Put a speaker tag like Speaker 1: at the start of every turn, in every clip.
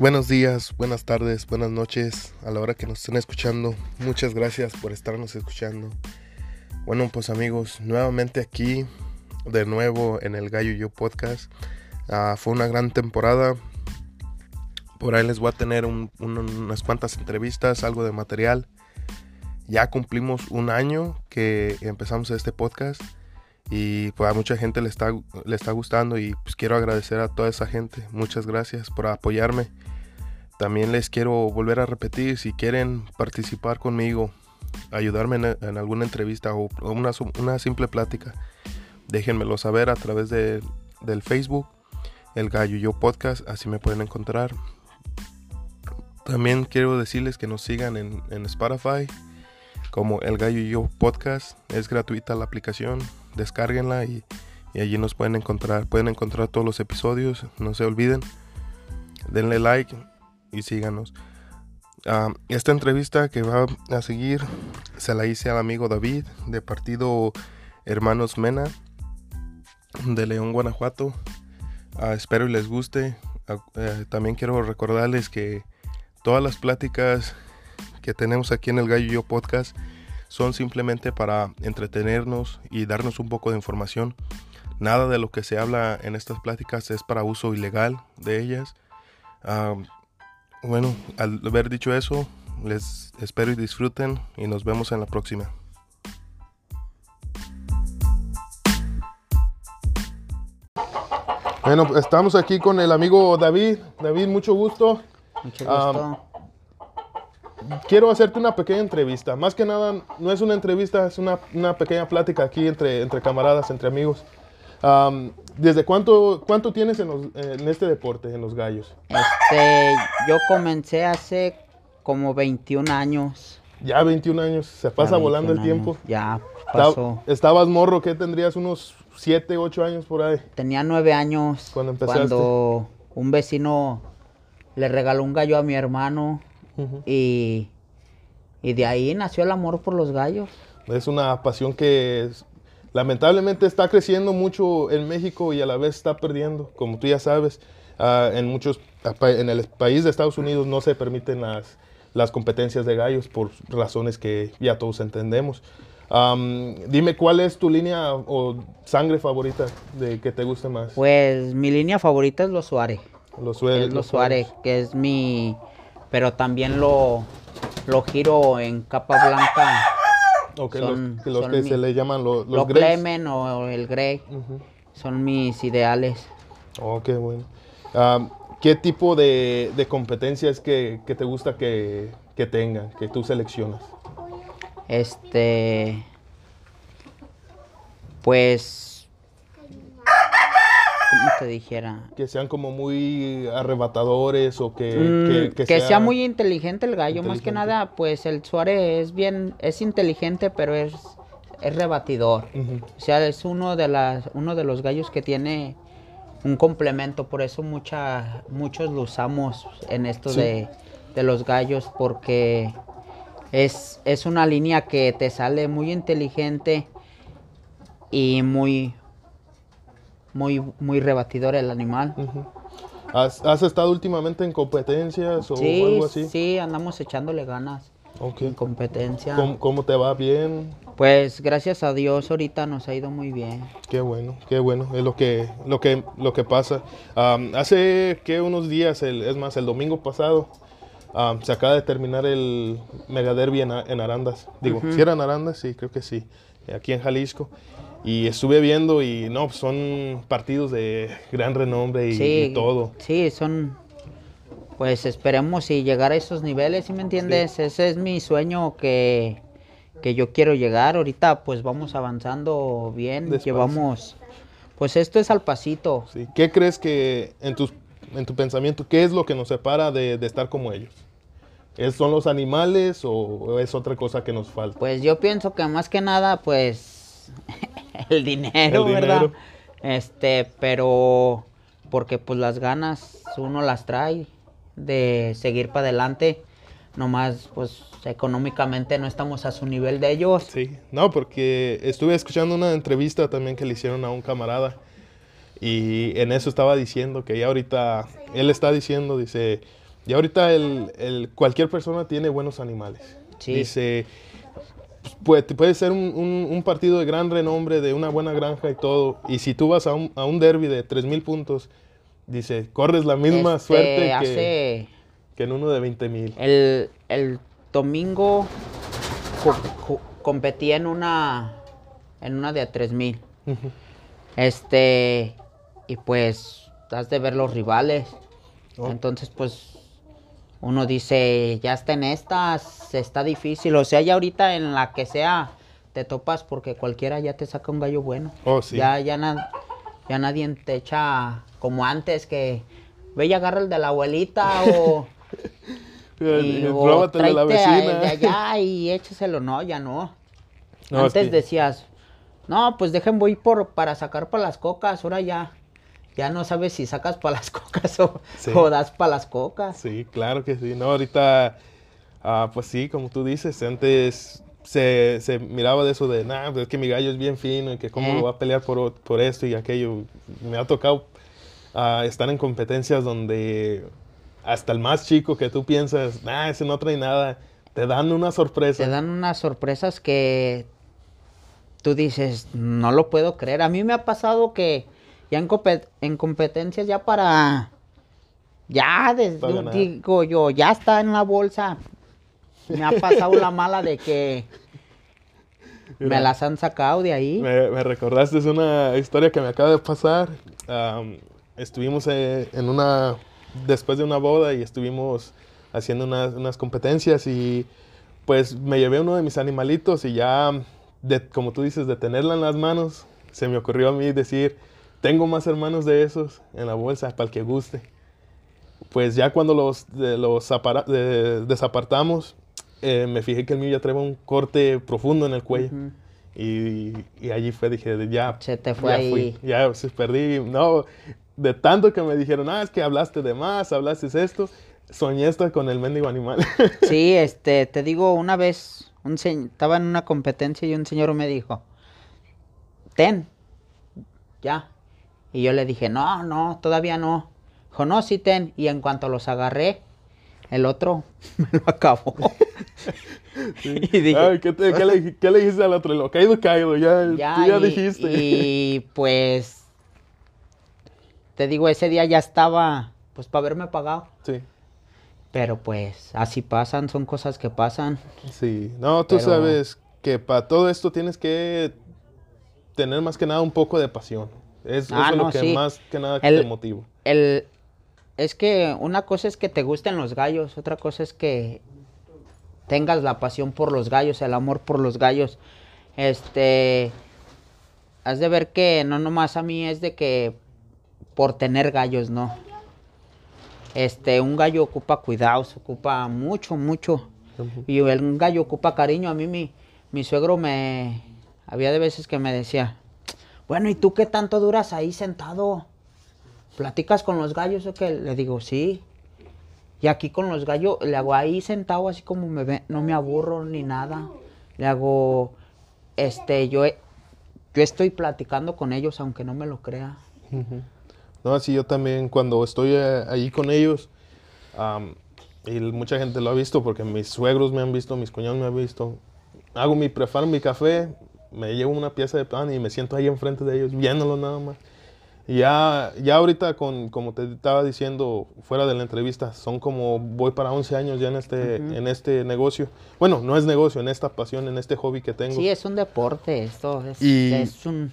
Speaker 1: Buenos días, buenas tardes, buenas noches a la hora que nos estén escuchando. Muchas gracias por estarnos escuchando. Bueno, pues amigos, nuevamente aquí, de nuevo en el Gallo Yo Podcast. Ah, fue una gran temporada. Por ahí les voy a tener unas cuantas entrevistas, algo de material. Ya cumplimos un año que empezamos este podcast y pues a mucha gente le está, le está gustando y pues quiero agradecer a toda esa gente. Muchas gracias por apoyarme. También les quiero volver a repetir, si quieren participar conmigo, ayudarme en, alguna entrevista o una, simple plática, déjenmelo saber a través de, del Facebook, el Gallo Yo Podcast, así me pueden encontrar. También quiero decirles que nos sigan en, en Spotify como El Gallo Yo Podcast. Es gratuita la aplicación, descárguenla y, allí nos pueden encontrar. Pueden encontrar todos los episodios, no se olviden. Denle like y síganos. Esta entrevista que va a seguir se la hice al amigo David de partido Hermanos Mena de León, Guanajuato. Ah, espero y les guste. Ah, eh, también quiero recordarles que todas las pláticas que tenemos aquí en el Gallo Yo Podcast son simplemente para entretenernos y darnos un poco de información. Nada de lo que se habla en estas pláticas es para uso ilegal de ellas. Bueno, al haber dicho eso, les espero y disfruten y nos vemos en la próxima. Bueno, estamos aquí con el amigo David. David, mucho gusto.
Speaker 2: Mucho gusto
Speaker 1: quiero hacerte una pequeña entrevista. Más que nada, no es una entrevista, es una, una pequeña plática aquí entre, entre camaradas, entre amigos. ¿Desde cuánto, cuánto tienes en, en, este deporte, en los gallos?
Speaker 2: Este, yo comencé hace como 21 años.
Speaker 1: Ya 21 años, se pasa volando el tiempo.
Speaker 2: Ya pasó.
Speaker 1: Estabas morro, ¿qué tendrías? Unos 7, 8 años por ahí.
Speaker 2: Tenía 9 años.
Speaker 1: Cuando empezaste.
Speaker 2: Cuando un vecino le regaló un gallo a mi hermano y, de ahí nació el amor por los gallos.
Speaker 1: Es una pasión que lamentablemente está creciendo mucho en México y a la vez está perdiendo, como tú ya sabes. Ah, en muchos en el país de Estados Unidos no se permiten las, las competencias de gallos por razones que ya todos entendemos. dime cuál es tu línea o sangre favorita de que te guste más.
Speaker 2: Pues mi línea favorita es los Suárez.
Speaker 1: Los Suárez.
Speaker 2: Los Suárez, que es mi pero también lo, lo giro en capa blanca.
Speaker 1: Ok, los, que se le llaman los,
Speaker 2: los Clemen o el Grey son mis ideales.
Speaker 1: Oh, qué bueno. ¿Qué tipo de, de competencia es que, que te gusta que, que tengan, que tú seleccionas?
Speaker 2: Este. Pues te dijera?
Speaker 1: Que sean como muy arrebatadores o que...
Speaker 2: Mm, que, sea, muy inteligente el gallo, más que nada, pues el Suárez es bien, es inteligente, pero es, es rebatidor. O sea, es uno de, las, uno de los gallos que tiene un complemento, por eso mucha, muchos lo usamos en esto de, de, los gallos, porque es, es una línea que te sale muy inteligente y muy, muy, muy rebatidor el animal.
Speaker 1: ¿Has, estado últimamente en competencias o algo así?
Speaker 2: Sí, andamos echándole ganas. En competencia.
Speaker 1: ¿Cómo, te va? ¿Bien?
Speaker 2: Pues gracias a Dios ahorita nos ha ido muy bien.
Speaker 1: Qué bueno, qué bueno, es lo que, lo que, lo que pasa. hace que unos días, el, es más, el domingo pasado, se acaba de terminar el Mega Derby en, Arandas. Digo, si eran Arandas, sí, creo que sí, aquí en Jalisco. Y estuve viendo y no, son partidos de gran renombre y, todo.
Speaker 2: Sí, son, pues esperemos y llegar a esos niveles, ¿sí me entiendes? Ese es mi sueño que, que, yo quiero llegar. Ahorita pues vamos avanzando bien, llevamos, pues esto es al pasito.
Speaker 1: Sí. ¿Qué crees que en, tus, en tu pensamiento, qué es lo que nos separa de, de estar como ellos? ¿Son los animales o es otra cosa que nos falta?
Speaker 2: Pues yo pienso que más que nada, pues el dinero, ¿verdad? Este, pero porque pues las ganas uno las trae de seguir para adelante. Nomás, pues económicamente no estamos a su nivel de ellos.
Speaker 1: Sí, no, porque estuve escuchando una entrevista también que le hicieron a un camarada y en eso estaba diciendo que ya ahorita, él está diciendo, dice, Y ahorita el, el- cualquier persona tiene buenos animales.
Speaker 2: Sí.
Speaker 1: Dice, puede, puede ser un, un- un partido de gran renombre, de una buena granja y todo. Y si tú vas a un, a un derby de 3.000 puntos, dice, corres la misma
Speaker 2: Este,
Speaker 1: suerte que,
Speaker 2: hace
Speaker 1: que en uno de 20.000.
Speaker 2: el, el domingo co- co- competí en una en una de 3000. Este y pues has de ver los rivales.
Speaker 1: Oh.
Speaker 2: Entonces, pues uno dice, ya está en estas, está difícil, o sea, ya ahorita en la que sea te topas porque cualquiera ya te saca un gallo bueno.
Speaker 1: Oh, sí.
Speaker 2: Ya ya na- ya nadie te echa como antes que ve y agarra el de la abuelita o y, o
Speaker 1: de la
Speaker 2: a-
Speaker 1: vecina.
Speaker 2: de allá y échaselo, no, ya no.
Speaker 1: No, es
Speaker 2: Antes
Speaker 1: que-
Speaker 2: decías, no, pues dejen voy por para sacar para las cocas, ahora ya, ya no sabes si sacas para las cocas o,
Speaker 1: Sí.
Speaker 2: o das para las cocas.
Speaker 1: Sí, claro que sí. No, ahorita, ah, pues sí, como tú dices, antes se, se miraba de eso de, nah, pues es que mi gallo es bien fino y que cómo
Speaker 2: Eh.
Speaker 1: lo va a pelear por, por esto y aquello. Me ha tocado ah, estar en competencias donde hasta el más chico que tú piensas, nah, ese no trae nada, te dan una sorpresa.
Speaker 2: Te dan unas sorpresas que tú dices, no lo puedo creer. A mí me ha pasado que ya en, compe- en competencias ya para, ya desde, digo yo, ya está en la bolsa. Me ha pasado la mala de que
Speaker 1: Mira.
Speaker 2: me las han sacado de ahí.
Speaker 1: Me, me recordaste es una historia que me acaba de pasar. Estuvimos eh, en una, después de una boda y estuvimos haciendo unas, unas competencias y pues me llevé uno de mis animalitos y ya, de, como tú dices, de tenerla en las manos, se me ocurrió a mí decir, tengo más hermanos de esos en la bolsa para el que guste. Pues ya cuando los, de- los apara- de- desapartamos, eh, me fijé que el mío ya traía un corte profundo en el cuello.
Speaker 2: Ujú.
Speaker 1: Y, y allí fue, dije, ya.
Speaker 2: Se te fue
Speaker 1: ya
Speaker 2: ahí.
Speaker 1: fui, ya se perdí. No, de tanto que me dijeron, ah, es que hablaste de más, hablaste esto, soñé esto con el mendigo animal.
Speaker 2: Sí, este, te digo, una vez un estaba en una competencia y un señor me dijo, ten, ya. Y yo le dije, no, no, todavía no. Dijo, no, sí, ten. Y en cuanto los agarré, el otro me lo acabó. y dije,
Speaker 1: Ay, ¿qué, te- qué le, qué le dijiste al otro? Lo caído, caído, ya,
Speaker 2: ya,
Speaker 1: tú ya
Speaker 2: y,
Speaker 1: dijiste.
Speaker 2: y pues, te digo, ese día ya estaba, pues, para haberme pagado.
Speaker 1: Sí,
Speaker 2: Pero pues, así pasan, son cosas que pasan.
Speaker 1: sí. No, tú
Speaker 2: Pero-
Speaker 1: sabes que para todo esto tienes que tener más que nada un poco de pasión. Es,
Speaker 2: Ah,
Speaker 1: eso es
Speaker 2: no,
Speaker 1: lo que
Speaker 2: sí.
Speaker 1: más que nada
Speaker 2: El-
Speaker 1: te motiva.
Speaker 2: El, es que una cosa es que te gusten los gallos, otra cosa es que tengas la pasión por los gallos, el amor por los gallos. Este, has de ver que no nomás a mí es de que por tener gallos, no. Este, un gallo ocupa cuidados, ocupa mucho, mucho. Y un gallo ocupa cariño. A mí mi, mi suegro me... Había de veces que me decía, bueno, ¿y tú qué tanto duras ahí sentado? ¿Platicas con los gallos o qué? Le digo, sí. Y aquí con los gallos, le hago ahí sentado así como me ve, no me aburro ni nada. Le hago, este, yo, yo estoy platicando con ellos aunque no me lo crea.
Speaker 1: No, así yo también cuando estoy eh, allí con ellos, am, y mucha gente lo ha visto porque mis suegros me han visto, mis cuñados me han visto, hago mi, preparo mi café, me llevo una pieza de pan y me siento ahí enfrente de ellos viéndolo nada más. Y ya, ya ahorita, con, como te estaba diciendo fuera de la entrevista, son como, voy para 11 años ya en este, en este negocio. Bueno, no es negocio, en esta pasión, en este hobby que tengo.
Speaker 2: Sí, es un deporte esto, es,
Speaker 1: Y-
Speaker 2: es un...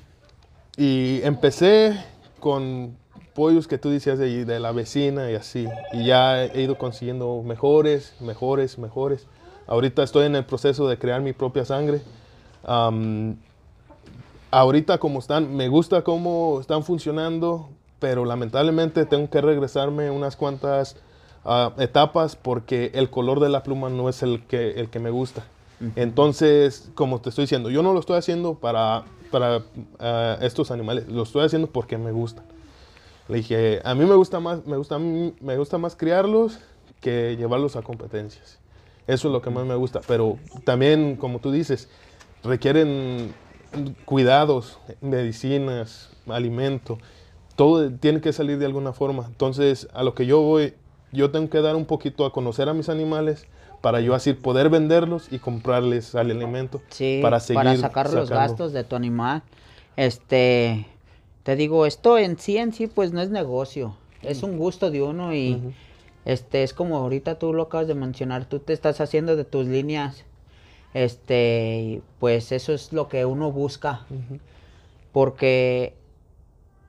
Speaker 1: Y empecé con pollos que tú decías de, de la vecina y así. Y ya he ido consiguiendo mejores, mejores, mejores. Ahorita estoy en el proceso de crear mi propia sangre. Am, ahorita como están, me gusta cómo están funcionando, pero lamentablemente tengo que regresarme unas cuantas ah, etapas porque el color de la pluma no es el que, el que me gusta. Entonces, como te estoy diciendo, yo no lo estoy haciendo para, para ah, estos animales, lo estoy haciendo porque me gustan. Le dije, a mí me gusta más, me gusta, me gusta más criarlos que llevarlos a competencias. Eso es lo que más me gusta. Pero también, como tú dices, requieren cuidados, medicinas, alimento. Todo tiene que salir de alguna forma. Entonces, a lo que yo voy, yo tengo que dar un poquito a conocer a mis animales para yo así poder venderlos y comprarles al alimento
Speaker 2: Sí,
Speaker 1: para seguir
Speaker 2: para sacar los gastos de tu animal. Este, te digo, esto en sí, en sí, pues no es negocio. Es un gusto de uno y este es como ahorita tú lo acabas de mencionar, tú te estás haciendo de tus líneas. Este, pues eso es lo que uno busca. Porque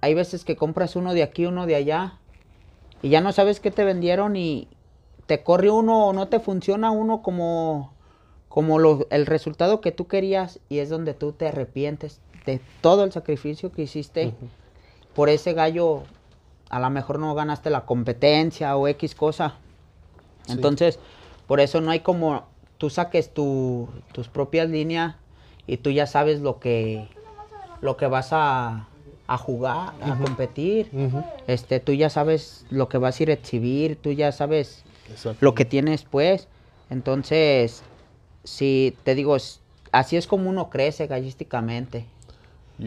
Speaker 2: hay veces que compras uno de aquí, uno de allá, y ya no sabes qué te vendieron y te corre uno o no te funciona uno como, como lo- el resultado que tú querías y es donde tú te arrepientes de todo el sacrificio que hiciste por ese gallo. A lo mejor no ganaste la competencia o X cosa.
Speaker 1: Sí.
Speaker 2: Entonces, por eso no hay como tú saques tu- tus propias líneas y tú ya sabes lo que lo que vas a, a jugar, a competir.
Speaker 1: Ujú.
Speaker 2: Este, tú ya sabes lo que vas a ir a exhibir, tú ya sabes lo que tienes pues. Entonces, si te digo, así es como uno crece gallísticamente.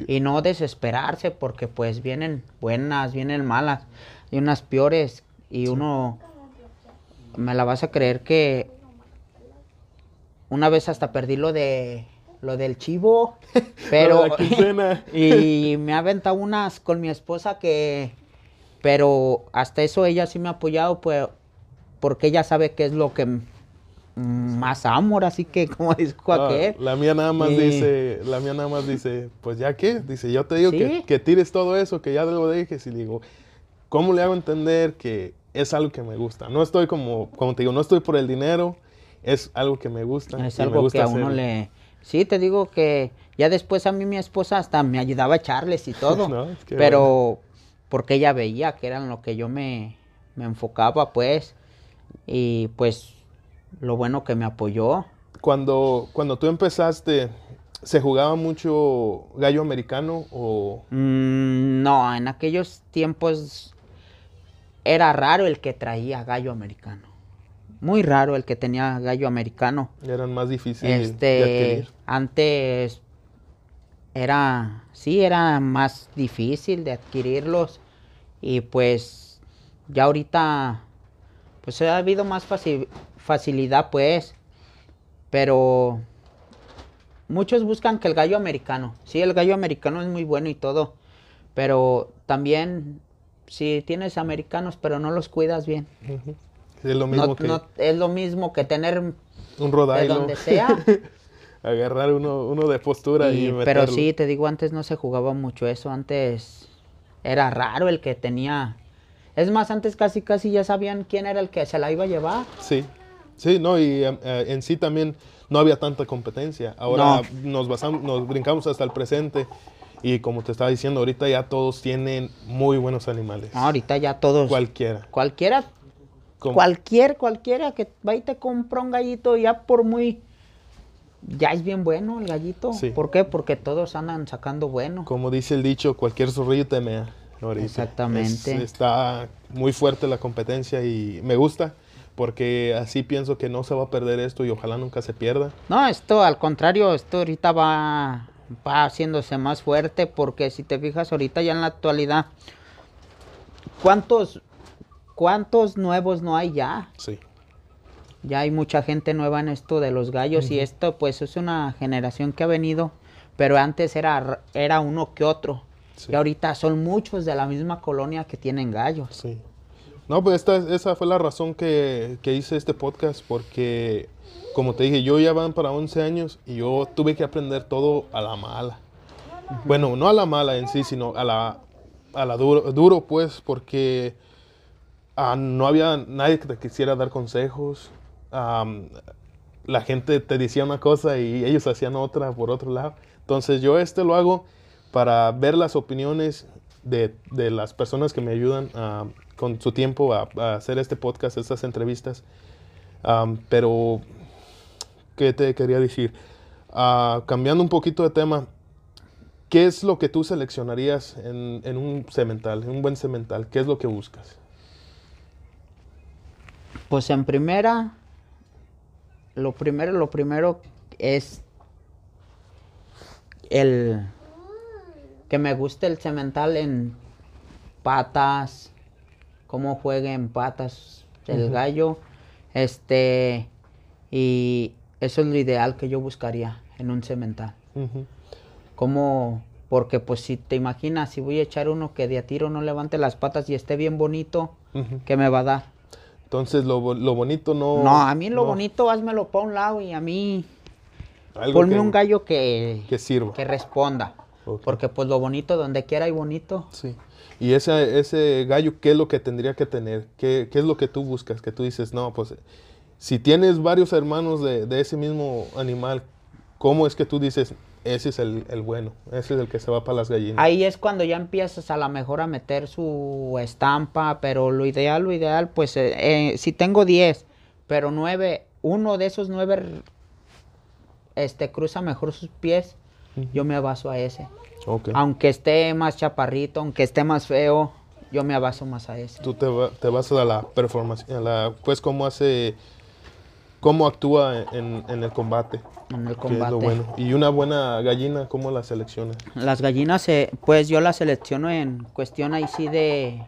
Speaker 2: Y no desesperarse porque pues vienen buenas, vienen malas y unas peores y uno me la vas a creer que una vez hasta perdí lo de lo del chivo, pero
Speaker 1: la
Speaker 2: y me ha aventado unas con mi esposa que pero hasta eso ella sí me ha apoyado pues porque ella sabe qué es lo que más amor, así que como dijo aquel.
Speaker 1: la mía nada más
Speaker 2: Y-
Speaker 1: dice, la mía nada más dice, pues ya qué, dice, yo te digo que,
Speaker 2: Sí.
Speaker 1: que tires todo eso, que ya lo dejes, y digo, ¿cómo le hago entender que es algo que me gusta? No estoy como, como te digo, no estoy por el dinero, es algo que me gusta.
Speaker 2: Es algo
Speaker 1: gusta
Speaker 2: que a uno le... Sí, te digo que ya después a mí mi esposa hasta me ayudaba a echarles y todo.
Speaker 1: No, es que
Speaker 2: pero porque ella veía que eran lo que yo me, me enfocaba, pues. Y pues lo bueno que me apoyó.
Speaker 1: Cuando, cuando tú empezaste, ¿se jugaba mucho gallo americano o...?
Speaker 2: Mm, no, en aquellos tiempos era raro el que traía gallo americano. Muy raro el que tenía gallo americano.
Speaker 1: Eran más difíciles de
Speaker 2: Este,
Speaker 1: adquirir.
Speaker 2: antes era, sí, era más difícil de adquirirlos y pues ya ahorita, pues ha habido más faci- facilidad pues, pero muchos buscan que el gallo americano, sí, el gallo americano es muy bueno y todo, pero también si tienes americanos pero no los cuidas bien.
Speaker 1: Es lo mismo
Speaker 2: no,
Speaker 1: que
Speaker 2: no- es lo mismo que tener
Speaker 1: un Rhode
Speaker 2: de donde sea.
Speaker 1: Agarrar uno, uno de postura y,
Speaker 2: Y-
Speaker 1: meterlo.
Speaker 2: pero sí, te digo, antes no se jugaba mucho eso, antes era raro el que tenía... Es más, antes casi casi ya sabían quién era el que se la iba a llevar.
Speaker 1: Sí, sí, no, y em, eh, en sí también no había tanta competencia. Ahora nos basamos, nos brincamos hasta el presente y como te estaba diciendo, ahorita ya todos tienen muy buenos animales.
Speaker 2: No, ahorita ya todos...
Speaker 1: Cualquiera.
Speaker 2: Cualquiera, Cualquier, cualquiera que va y te compra un gallito ya por muy... Ya es bien bueno el gallito.
Speaker 1: Sí.
Speaker 2: ¿Por qué? Porque todos andan sacando bueno.
Speaker 1: Como dice el dicho, cualquier zorrillo te mea. ahorita.
Speaker 2: Exactamente.
Speaker 1: Es- está muy fuerte la competencia y me gusta porque así pienso que no se va a perder esto y ojalá nunca se pierda.
Speaker 2: No, esto al contrario, esto ahorita va, va haciéndose más fuerte porque si te fijas ahorita ya en la actualidad, ¿cuántos, cuántos nuevos no hay ya?
Speaker 1: Sí.
Speaker 2: Ya hay mucha gente nueva en esto de los gallos y esto pues es una generación que ha venido, pero antes era, era uno que otro.
Speaker 1: Sí.
Speaker 2: Y ahorita son muchos de la misma colonia que tienen gallos.
Speaker 1: Sí. No, pues esta, esa fue la razón que, que hice este podcast, porque como te dije, yo ya van para 11 años y yo tuve que aprender todo a la mala. Bueno, no a la mala en sí, sino a la, a la duro, duro, pues, porque ah, no había nadie que te quisiera dar consejos. La gente te decía una cosa y ellos hacían otra por otro lado. Entonces yo este lo hago para ver las opiniones de, de las personas que me ayudan ah, con su tiempo a, hacer este podcast, estas entrevistas. Pero, ¿qué te quería decir? Ah, cambiando un poquito de tema, ¿qué es lo que tú seleccionarías en, en un cemental, en un buen cemental? ¿Qué es lo que buscas?
Speaker 2: Pues en primera, lo primero, lo primero es el que me guste el cemental en patas, cómo juegue en patas, del gallo. Este, y eso es lo ideal que yo buscaría en un cemental. Como, porque pues si te imaginas, si voy a echar uno que de a tiro no levante las patas y esté bien bonito, ¿qué me va a dar?
Speaker 1: Entonces lo, lo bonito no...
Speaker 2: No, a mí lo bonito házmelo para un lado y a mí... ponme un gallo que...
Speaker 1: Que sirva.
Speaker 2: Que responda. Porque pues lo bonito, donde quiera hay bonito.
Speaker 1: Sí. Y ese, ese gallo, ¿qué es lo que tendría que tener? ¿Qué, ¿Qué, es lo que tú buscas? Que tú dices, no, pues si tienes varios hermanos de, de ese mismo animal, ¿cómo es que tú dices, ese es el, el, bueno, ese es el que se va para las gallinas?
Speaker 2: Ahí es cuando ya empiezas a lo mejor a meter su estampa, pero lo ideal, lo ideal, pues eh, eh si tengo 10, pero 9, uno de esos 9 este, cruza mejor sus pies, yo me baso a ese. Aunque esté más chaparrito, aunque esté más feo, yo me abaso más a ese.
Speaker 1: Tú te, te vas a la performance, a la, pues cómo hace, cómo actúa en, en, el combate.
Speaker 2: En el combate.
Speaker 1: bueno. Y una buena gallina, ¿cómo la selecciona?
Speaker 2: Las gallinas, pues yo las selecciono en cuestión ahí sí de,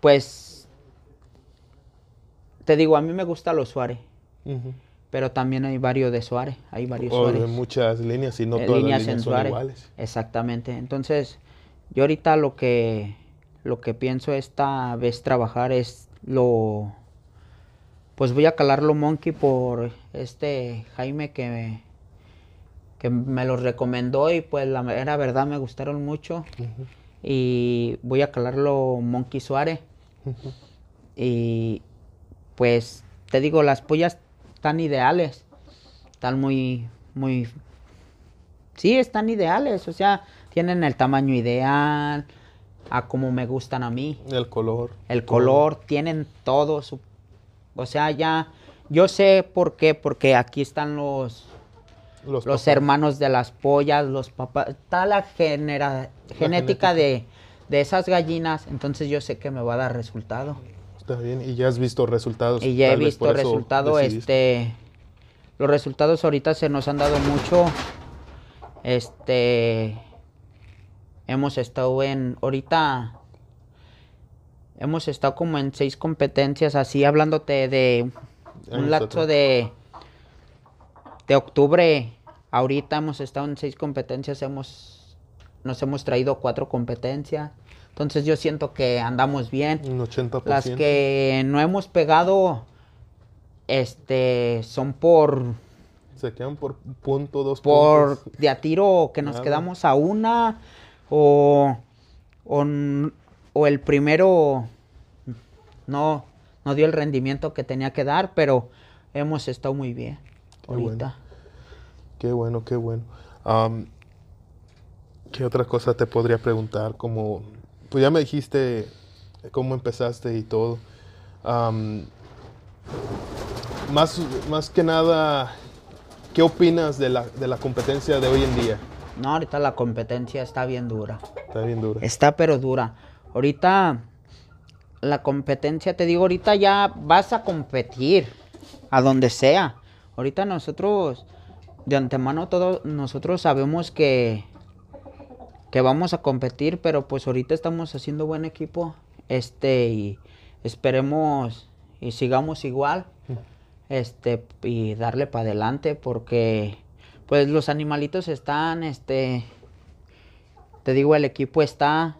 Speaker 2: pues, te digo, a mí me gusta los Suárez. Pero también hay varios de Suárez, hay varios
Speaker 1: o Suárez. muchas líneas y no eh, todas líneas las líneas son iguales.
Speaker 2: Exactamente. Entonces, yo ahorita lo que lo que pienso esta vez trabajar es lo pues voy a calarlo Monkey por este Jaime que me, que me lo recomendó y pues la era verdad me gustaron mucho. Y voy a calarlo Monkey Suárez. Y pues te digo, las pollas están ideales. Están muy, muy... Sí, están ideales. O sea, tienen el tamaño ideal, a como me gustan a mí.
Speaker 1: El color.
Speaker 2: El color, tienen todo su... O sea, ya... Yo sé por qué, porque aquí están los... Los, hermanos de las pollas, los papás, está la, genera, genética, De, de esas gallinas, entonces yo sé que me va a dar resultado.
Speaker 1: Está bien, y ya has visto resultados.
Speaker 2: Y ya he visto resultados, este, los resultados ahorita se nos han dado mucho, este, hemos estado en, ahorita, hemos estado como en seis competencias, así hablándote de un lapso de, de octubre, ahorita hemos estado en seis competencias, hemos, nos hemos traído cuatro competencias. Entonces yo siento que andamos bien.
Speaker 1: Un 80%.
Speaker 2: Las que no hemos pegado, este, son por...
Speaker 1: Se quedan por punto, dos
Speaker 2: por de a tiro que nos quedamos a una o, o, el primero no, no dio el rendimiento que tenía que dar, pero hemos estado muy bien
Speaker 1: qué ahorita. Qué bueno, qué bueno. ¿Qué otra cosa te podría preguntar? Como pues ya me dijiste cómo empezaste y todo. más, más que nada, ¿qué opinas de la, de la competencia de hoy en día?
Speaker 2: No, ahorita la competencia está bien dura.
Speaker 1: Está bien dura.
Speaker 2: Está pero dura. Ahorita la competencia, te digo, ahorita ya vas a competir a donde sea. Ahorita nosotros, de antemano, todos nosotros sabemos que que vamos a competir, pero pues ahorita estamos haciendo buen equipo, este, y esperemos y sigamos igual, este, y darle para adelante, porque pues los animalitos están, este, te digo, el equipo está,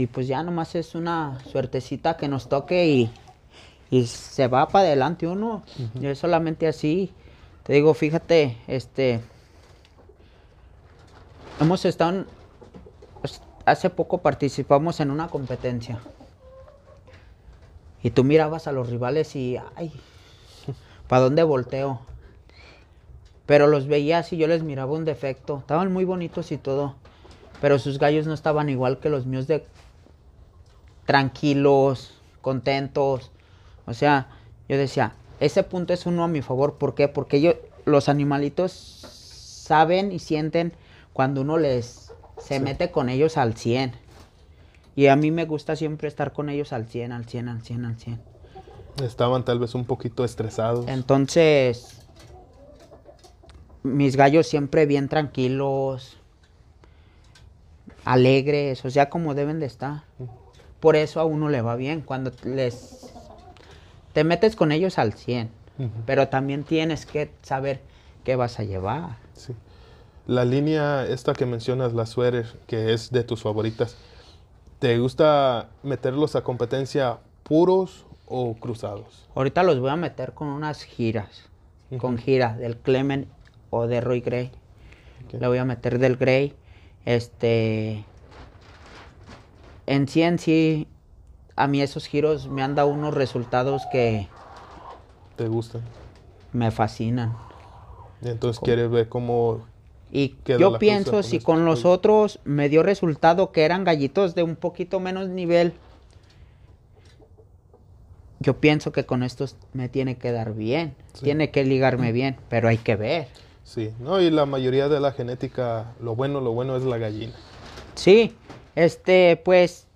Speaker 2: y pues ya nomás es una suertecita que nos toque y, y se va para adelante uno, y es solamente así, te digo, fíjate, este, hemos estado hace poco participamos en una competencia. Y tú mirabas a los rivales y, ay, ¿para dónde volteo? Pero los veías y yo les miraba un defecto. Estaban muy bonitos y todo. Pero sus gallos no estaban igual que los míos de tranquilos, contentos. O sea, yo decía, ese punto es uno a mi favor. ¿Por qué? Porque ellos, los animalitos saben y sienten cuando uno les se mete con ellos al 100. Y a mí me gusta siempre estar con ellos al 100, al 100, al 100, al 100.
Speaker 1: Estaban tal vez un poquito estresados.
Speaker 2: Entonces, mis gallos siempre bien tranquilos, alegres, o sea, como deben de estar. Por eso a uno le va bien. Cuando les te metes con ellos al 100, pero también tienes que saber qué vas a llevar.
Speaker 1: Sí. La línea esta que mencionas, la sweater, que es de tus favoritas, ¿te gusta meterlos a competencia puros o cruzados?
Speaker 2: Ahorita los voy a meter con unas giras, con gira del Clement o de Roy Gray. Le voy a meter del Gray. Este, en sí, en sí, a mí esos giros me han dado unos resultados que...
Speaker 1: ¿Te gustan?
Speaker 2: Me fascinan.
Speaker 1: Y entonces quieres ver cómo...
Speaker 2: Y yo pienso, si con los otros me dio resultado que eran gallitos de un poquito menos nivel, yo pienso que con estos me tiene que dar bien, tiene que ligarme bien, pero hay que ver.
Speaker 1: Sí, no, y la mayoría de la genética, lo bueno, lo bueno es la gallina.
Speaker 2: Sí, este, pues,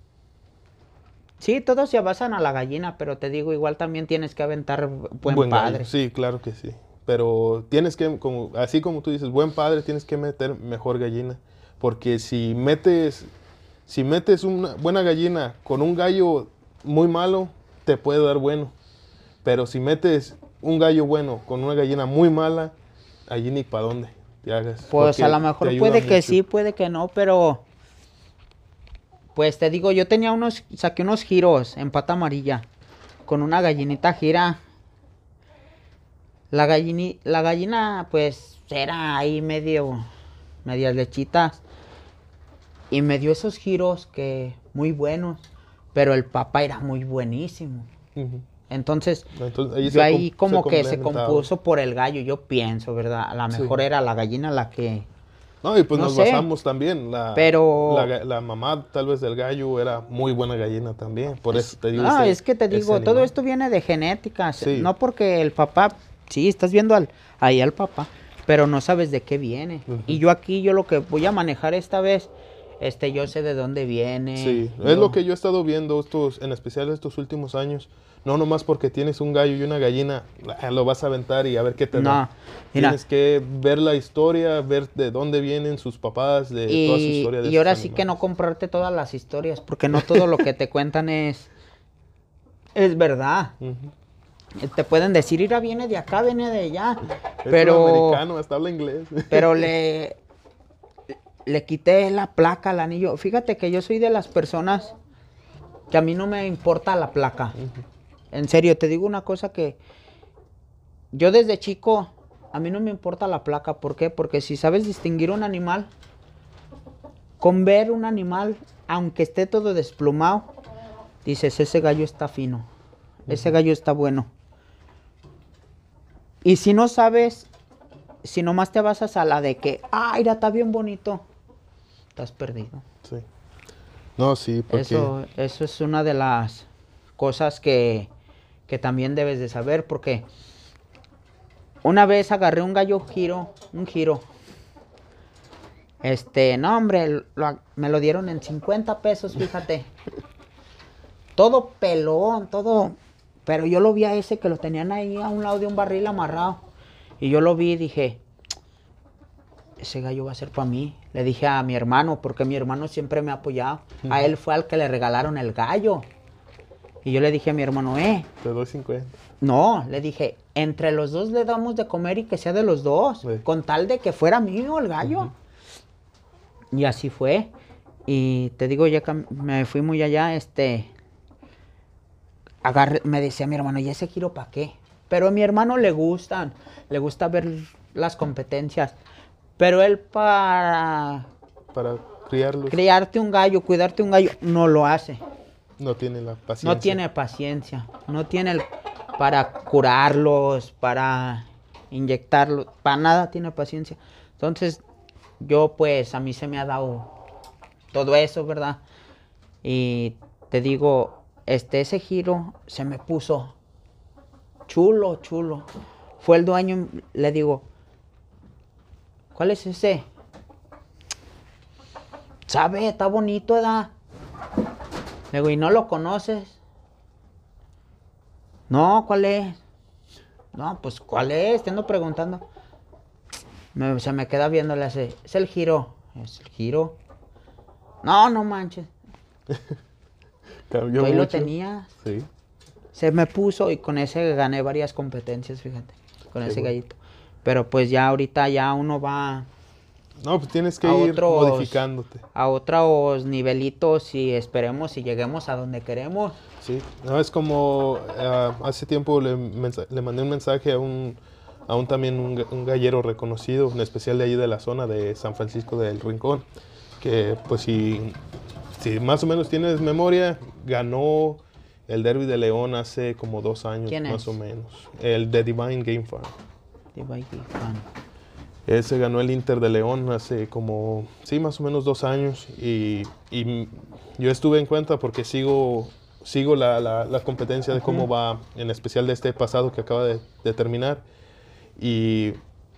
Speaker 2: sí, todos se basan a la gallina, pero te digo, igual también tienes que aventar buen, padre.
Speaker 1: Sí, claro que sí. Pero tienes que, como, así como tú dices, buen padre, tienes que meter mejor gallina. Porque si metes, si metes una buena gallina con un gallo muy malo, te puede dar bueno. Pero si metes un gallo bueno con una gallina muy mala, allí ni para dónde te hagas.
Speaker 2: Pues a lo mejor puede que sí, puede que no, pero pues te digo, yo tenía unos, saqué unos giros en pata amarilla con una gallinita gira. La, gallini, la gallina pues era ahí medio, medias lechitas. Y me dio esos giros que muy buenos, pero el papá era muy buenísimo. Entonces, yo ahí como que se compuso por el gallo, yo pienso, ¿verdad? A lo mejor era la gallina la que
Speaker 1: no, y pues nos basamos también. La, pero... La, mamá tal vez del gallo era muy buena gallina también. Por eso te digo.
Speaker 2: No, es que te digo, todo esto viene de genética. No porque el papá, sí, estás viendo al, ahí al papá, pero no sabes de qué viene. Y yo aquí, yo lo que voy a manejar esta vez, este, yo sé de dónde viene.
Speaker 1: Sí, es lo que yo he estado viendo estos, en especial estos últimos años. No nomás porque tienes un gallo y una gallina, ah, lo vas a aventar y a ver qué te no, da. Tienes que ver la historia, ver de dónde vienen sus papás, de toda su historia.
Speaker 2: y ahora sí que no comprarte todas las historias, porque no todo lo que te cuentan es, es verdad. Te pueden decir, ira, viene de acá, viene de allá. Es pero...
Speaker 1: americano, hasta habla inglés.
Speaker 2: Pero le... Le quité la placa al anillo. Fíjate que yo soy de las personas que a mí no me importa la placa. En serio, te digo una cosa que yo desde chico, a mí no me importa la placa. ¿Por qué? Porque si sabes distinguir un animal, con ver un animal, aunque esté todo desplumado, dices, ese gallo está fino, ese gallo está bueno. Y si no sabes, si nomás te basas a la de que, ah, mira, está bien bonito, estás perdido.
Speaker 1: Sí. No, sí, porque...
Speaker 2: Eso, eso es una de las cosas que, que también debes de saber porque una vez agarré un gallo giro, un giro. Este, no hombre, me lo dieron en 50 pesos, fíjate. todo pelón, todo. Pero yo lo vi a ese que lo tenían ahí a un lado de un barril amarrado. Y yo lo vi y dije, ese gallo va a ser para mí. Le dije a mi hermano, porque mi hermano siempre me ha apoyado. A él fue al que le regalaron el gallo. Y yo le dije a mi hermano, eh.
Speaker 1: Te doy 50.
Speaker 2: No, le dije, entre los dos le damos de comer y que sea de los dos. Con tal de que fuera mío el gallo. Y así fue. Y te digo, ya me fui muy allá, este. Agarré, me decía mi hermano, ¿y ese giro para qué? Pero a mi hermano le gustan, le gusta ver las competencias. Pero él para.
Speaker 1: Para criarlo.
Speaker 2: Criarte un gallo, cuidarte un gallo, no lo hace.
Speaker 1: No tiene la paciencia.
Speaker 2: No tiene paciencia. No tiene el, para curarlos, para inyectarlos, para nada tiene paciencia. Entonces, yo pues a mí se me ha dado todo eso, ¿verdad? Y te digo, este ese giro se me puso chulo, chulo. Fue el dueño, le digo, ¿cuál es ese? ¿Sabe? Está bonito, ¿verdad? Le digo, ¿y no lo conoces? No, ¿cuál es? No, pues ¿cuál es? Te ando preguntando. se me queda viendo, le hace, es el giro. Es el giro. No, no manches.
Speaker 1: Cambió
Speaker 2: ahí lo tenías.
Speaker 1: Sí.
Speaker 2: Se me puso y con ese gané varias competencias, fíjate. Con
Speaker 1: Qué
Speaker 2: ese
Speaker 1: bueno.
Speaker 2: gallito. Pero pues ya ahorita ya uno va
Speaker 1: No, pues tienes que
Speaker 2: A
Speaker 1: ir
Speaker 2: otros-
Speaker 1: modificándote.
Speaker 2: a otros nivelitos y esperemos y lleguemos a donde queremos.
Speaker 1: Sí. No, es como ah, hace tiempo le, mandé un mensaje a un, a un también un, ga- un gallero reconocido, en especial de ahí de la zona de San Francisco del Rincón, que pues si, si más o menos tienes memoria, ganó el Derby de León hace como dos años,
Speaker 2: ¿Quién
Speaker 1: más o menos. El de Divine Game Farm.
Speaker 2: Fan.
Speaker 1: Ese ganó el Inter de León hace como, sí, más o menos dos años. Y, yo estuve en cuenta porque sigo, sigo la, la- la competencia de cómo va, en especial de este pasado que acaba de, de terminar. Y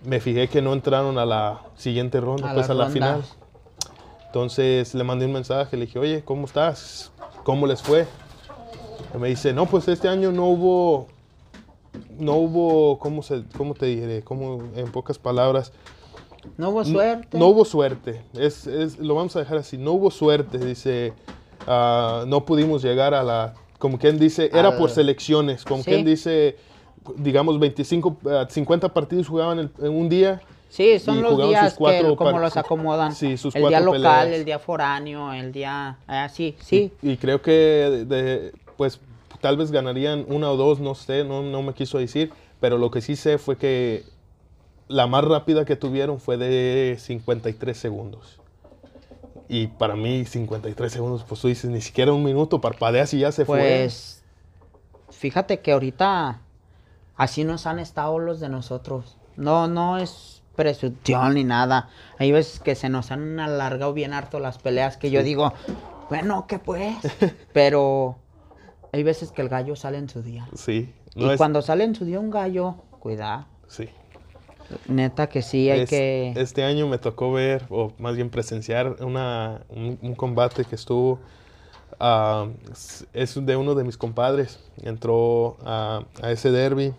Speaker 1: me fijé que no entraron a la siguiente ronda,
Speaker 2: A
Speaker 1: pues
Speaker 2: la
Speaker 1: a la final. Entonces le mandé un mensaje, le dije, oye, ¿cómo estás? ¿Cómo les fue? Y me dice, no, pues este año no hubo, no hubo, ¿cómo, se, cómo te diré? ¿Cómo, en pocas palabras,
Speaker 2: No hubo suerte.
Speaker 1: No hubo suerte. Es, es- lo vamos a dejar así. No hubo suerte. Dice, ah, no pudimos llegar a la... Como quien dice, era por
Speaker 2: Al-
Speaker 1: selecciones. Como
Speaker 2: Sí.
Speaker 1: quien dice, digamos, 25, ah, 50 partidos jugaban en, en un día.
Speaker 2: Sí, son los días que como los acomodan.
Speaker 1: Sí, sus
Speaker 2: el día local,
Speaker 1: peleas.
Speaker 2: el día foráneo, el día... Ah, sí, sí.
Speaker 1: Y, y creo que, de- de- pues, tal vez ganarían una o dos, no sé, no, no me quiso decir. Pero lo que sí sé fue que la más rápida que tuvieron fue de 53 segundos. Y para mí 53 segundos, pues tú dices, ni siquiera un minuto, parpadeas y ya se
Speaker 2: Pues fíjate que ahorita así nos han estado los de nosotros. No, no es presunción ni nada. Hay veces que se nos han alargado bien harto las peleas que yo digo, bueno, ¿qué pues? Pero hay veces que el gallo sale en su día.
Speaker 1: Sí.
Speaker 2: y
Speaker 1: es-
Speaker 2: cuando sale en su día un gallo, cuidado.
Speaker 1: Sí.
Speaker 2: Neta que sí, hay
Speaker 1: Es-
Speaker 2: que...
Speaker 1: Este año me tocó ver, o más bien presenciar, una, un, un combate que estuvo. es- es de uno de mis compadres. Entró a, a ese derby.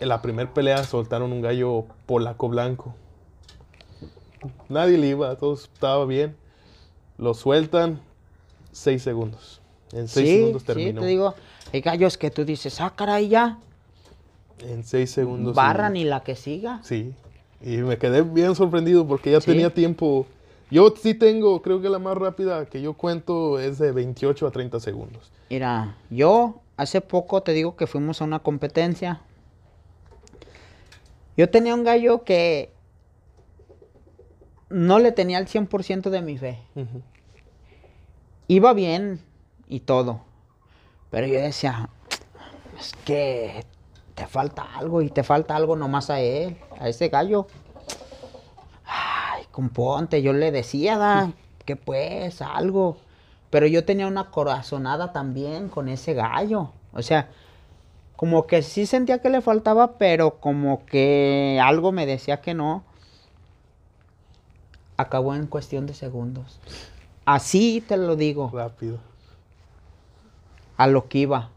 Speaker 1: En la primera pelea soltaron un gallo polaco blanco. Nadie le iba, todo estaba bien. Lo sueltan, seis segundos. En seis
Speaker 2: sí,
Speaker 1: segundos
Speaker 2: sí,
Speaker 1: terminó.
Speaker 2: te digo, hay gallos que tú dices, ah, caray, ya,
Speaker 1: En seis segundos.
Speaker 2: barran
Speaker 1: y-
Speaker 2: y la que siga.
Speaker 1: Sí, y me quedé bien sorprendido porque ya
Speaker 2: Sí.
Speaker 1: tenía tiempo. Yo sí tengo, creo que la más rápida que yo cuento es de 28 a 30 segundos.
Speaker 2: Mira, yo hace poco te digo que fuimos a una competencia. Yo tenía un gallo que no le tenía el 100% de mi fe. Iba bien y todo. Pero yo decía, es que te falta algo y te falta algo nomás a él, a ese gallo. Ay, componte, yo le decía, da, que pues, algo. Pero yo tenía una corazonada también con ese gallo. O sea, como que sí sentía que le faltaba, pero como que algo me decía que no. Acabó en cuestión de segundos. Así te lo digo
Speaker 1: Rápido.
Speaker 2: A lo que iba.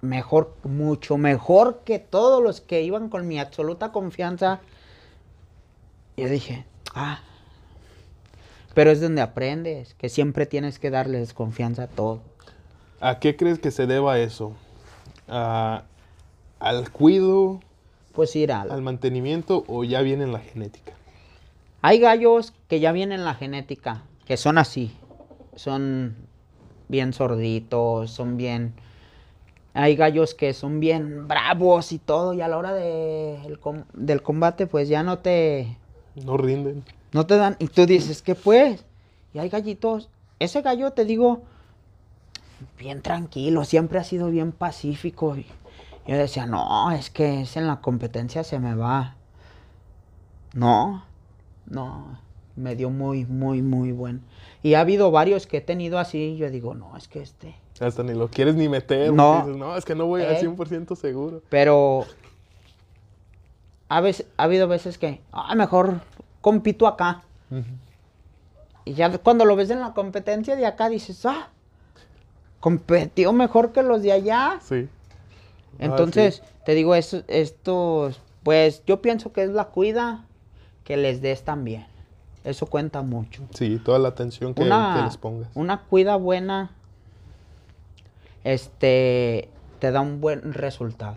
Speaker 2: Mejor, mucho mejor que todos los que iban con mi absoluta confianza. Yo dije, ah, pero es donde aprendes, que siempre tienes que darles confianza a todo.
Speaker 1: ¿A qué crees que se deba eso? ¿A- ¿Al cuido,
Speaker 2: Pues ir al...
Speaker 1: al mantenimiento o ya viene en la genética?
Speaker 2: Hay gallos que ya vienen en la genética, que son así. Son bien sorditos, son bien... Hay gallos que son bien bravos y todo, y a la hora de- el com- del combate, pues ya no te...
Speaker 1: No rinden.
Speaker 2: No te dan, y tú dices, ¿qué pues? Y hay gallitos. Ese gallo, te digo, bien tranquilo, siempre ha sido bien pacífico. Y yo decía, no, es que es en la competencia se me va. No, no, me dio muy, muy, muy buen. Y ha habido varios que he tenido así, yo digo, no, es que este.
Speaker 1: Hasta ni lo quieres ni meter.
Speaker 2: No.
Speaker 1: dices, no, es que no voy al
Speaker 2: Eh.
Speaker 1: 100% seguro.
Speaker 2: Pero a veces, ha habido veces que, ah, mejor compito acá. Y ya cuando lo ves en la competencia de acá dices, ah, competió mejor que los de allá.
Speaker 1: Sí. Ah,
Speaker 2: Entonces,
Speaker 1: sí.
Speaker 2: te digo, eso, esto, pues yo pienso que es la cuida que les des también. Eso cuenta mucho.
Speaker 1: Sí, toda la atención que, les pongas.
Speaker 2: una cuida buena este, te da un buen resultado.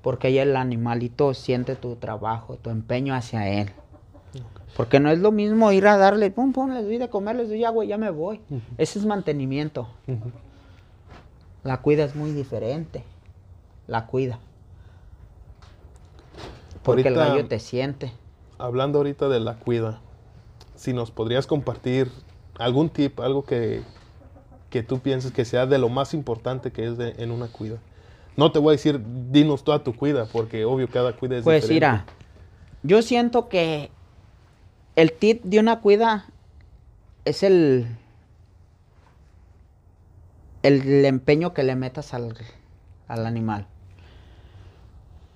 Speaker 2: Porque ahí el animalito siente tu trabajo, tu empeño hacia él. Porque no es lo mismo ir a darle, pum, pum, les doy de comer, les doy agua y ya me voy. Ese es mantenimiento. La cuida es muy diferente. La cuida. Porque el gallo te siente.
Speaker 1: Hablando ahorita de la cuida, si nos podrías compartir algún tip, algo que, que tú pienses que sea de lo más importante que es de- en una cuida. No te voy a decir, dinos toda tu cuida, porque obvio cada cuida es
Speaker 2: Pues
Speaker 1: diferente.
Speaker 2: mira, yo siento que el tip de una cuida es el el empeño que le metas al, al animal.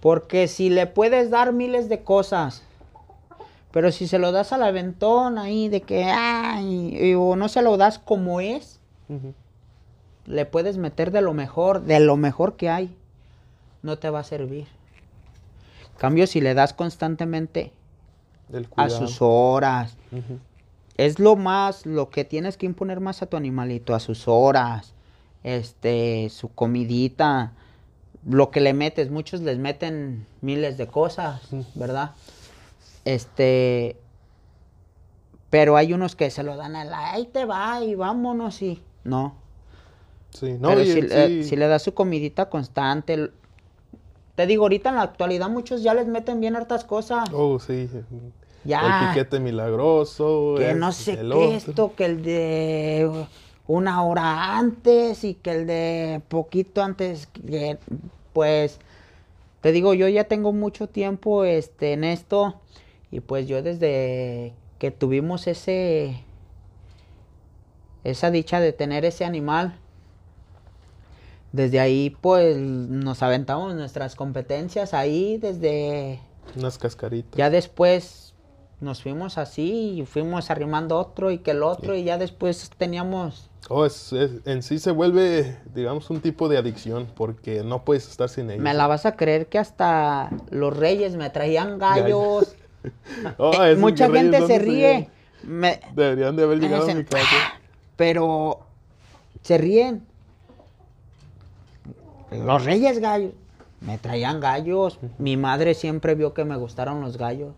Speaker 2: Porque si le puedes dar miles de cosas, pero si se lo das al aventón ahí de que, ay, y- o no se lo das como es, le puedes meter de lo mejor, de lo mejor que hay, no te va a servir. Cambio si le das constantemente a sus horas, es lo más, lo que tienes que imponer más a tu animalito, a sus horas, este, su comidita, lo que le metes, muchos les meten miles de cosas, ¿verdad? Este, pero hay unos que se lo dan a la, ahí te va y vámonos y, no.
Speaker 1: Sí, no,
Speaker 2: pero
Speaker 1: y
Speaker 2: si, le-
Speaker 1: sí-
Speaker 2: si le das su comidita constante, te digo, ahorita en la actualidad muchos ya les meten bien hartas cosas.
Speaker 1: Oh, sí.
Speaker 2: Ya.
Speaker 1: El piquete milagroso.
Speaker 2: que no sé
Speaker 1: el
Speaker 2: qué esto, que el de una hora antes y que el de poquito antes, que, pues te digo, yo ya tengo mucho tiempo este, en esto y pues yo desde que tuvimos ese, esa dicha de tener ese animal, desde ahí pues nos aventamos nuestras competencias ahí desde
Speaker 1: Unas cascaritas.
Speaker 2: ya después nos fuimos así y fuimos arrimando otro y que el otro y ya después teníamos
Speaker 1: Oh, es, es- en sí se vuelve, digamos, un tipo de adicción porque no puedes estar sin ellos.
Speaker 2: me la vas a creer que hasta los reyes me traían gallos
Speaker 1: Oh,
Speaker 2: Eh, mucha gente
Speaker 1: ¿dónde
Speaker 2: se ríe. me-
Speaker 1: Deberían de haber llegado a mi casa.
Speaker 2: pero se ríen. Los reyes gallos. Me traían gallos. Mi madre siempre vio que me gustaron los gallos.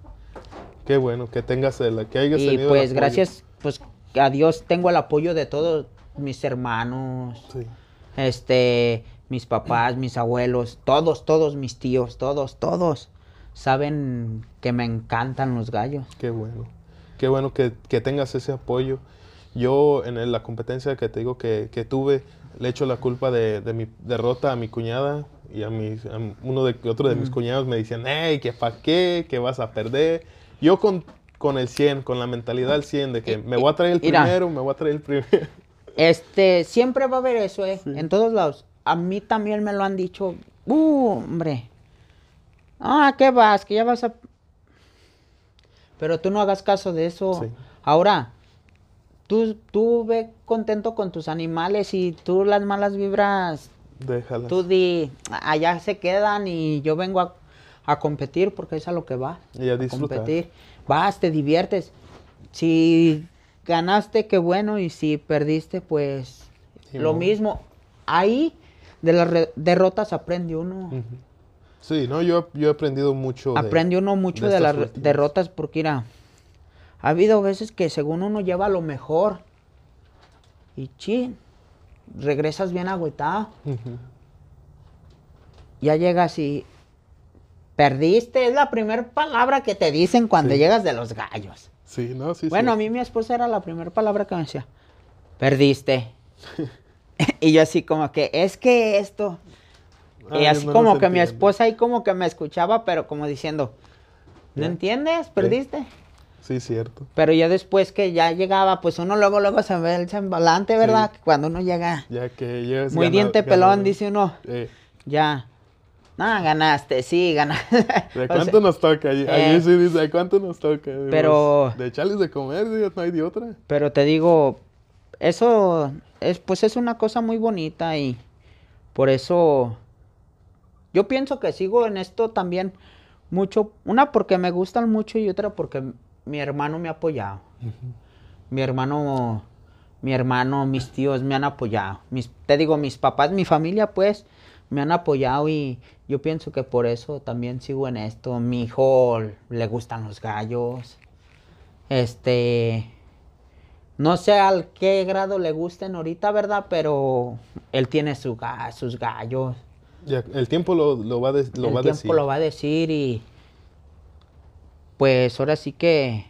Speaker 1: Qué bueno que tengas el, que hayas
Speaker 2: y
Speaker 1: el
Speaker 2: pues gracias pues a Dios tengo el apoyo de todos mis hermanos
Speaker 1: Sí.
Speaker 2: este, mis papás, mis abuelos, todos, todos mis tíos, todos, todos saben que me encantan los gallos.
Speaker 1: Qué bueno. Qué bueno que, que tengas ese apoyo. Yo en la competencia que te digo que, que tuve, le echo la culpa de, de mi derrota a mi cuñada y a, mis, a uno de otro de mis cuñados me decían, hey, que pa' qué, que vas a perder. Yo con, con el 100, con la mentalidad del 100 de que me voy a traer el
Speaker 2: Mira.
Speaker 1: primero, me voy a traer el primero.
Speaker 2: Este, siempre va a haber eso, eh, en todos lados. A mí también me lo han dicho, uh, hombre. Ah, ¿qué vas? Que ya vas a... Pero tú no hagas caso de eso.
Speaker 1: Sí.
Speaker 2: Ahora, tú, tú ve contento con tus animales y tú las malas vibras
Speaker 1: Déjala.
Speaker 2: Tú di, allá se quedan y yo vengo a, a competir porque es a lo que va.
Speaker 1: Y a
Speaker 2: a
Speaker 1: disfrutar.
Speaker 2: competir. Vas, te diviertes. Si ganaste, qué bueno. Y si perdiste, pues lo mismo. Ahí de las re- derrotas aprende uno.
Speaker 1: Sí, no, yo, yo he aprendido mucho. de-
Speaker 2: Aprende uno mucho
Speaker 1: de
Speaker 2: de, las
Speaker 1: últimas.
Speaker 2: derrotas porque, mira, ha habido veces que según uno lleva lo mejor. Y chin, regresas bien agüitado.
Speaker 1: Ujú.
Speaker 2: ya llegas y perdiste, es la primera palabra que te dicen cuando
Speaker 1: Sí.
Speaker 2: llegas de los gallos.
Speaker 1: Sí, no, sí,
Speaker 2: bueno, a mí mi esposa era la primera palabra que me decía, perdiste. y yo así como que, es que esto,
Speaker 1: Ah,
Speaker 2: y así
Speaker 1: no
Speaker 2: como que mi
Speaker 1: entiendo.
Speaker 2: esposa ahí como que me escuchaba, pero como diciendo, ¿no entiendes? Perdiste.
Speaker 1: Sí, cierto.
Speaker 2: Pero ya después que ya llegaba, pues uno luego, luego se ve el semblante, ¿verdad?
Speaker 1: Sí.
Speaker 2: Cuando uno llega
Speaker 1: Ya que llegas
Speaker 2: muy
Speaker 1: gana-
Speaker 2: diente pelón,
Speaker 1: ganador.
Speaker 2: dice uno,
Speaker 1: Eh,
Speaker 2: ya. No, ganaste, sí, ganaste.
Speaker 1: ¿De
Speaker 2: O
Speaker 1: cuánto
Speaker 2: sea,
Speaker 1: nos toca? Allí,
Speaker 2: eh,
Speaker 1: allí sí dice, ¿de cuánto nos toca?
Speaker 2: pero-
Speaker 1: Pues, de echarles de comer, no hay de otra.
Speaker 2: Pero te digo, eso es, pues es una cosa muy bonita y por eso yo pienso que sigo en esto también mucho, una porque me gustan mucho y otra porque mi hermano me ha apoyado. Mi hermano mi hermano, mis tíos me han apoyado. Mis, te digo, mis papás, mi familia, pues, me han apoyado y yo pienso que por eso también sigo en esto. Mi hijo le gustan los gallos. Este, no sé al qué grado le gusten ahorita, ¿verdad? Pero él tiene su, sus gallos.
Speaker 1: Ya, el tiempo lo, va, lo
Speaker 2: va a decir. El tiempo lo va a decir y pues ahora sí que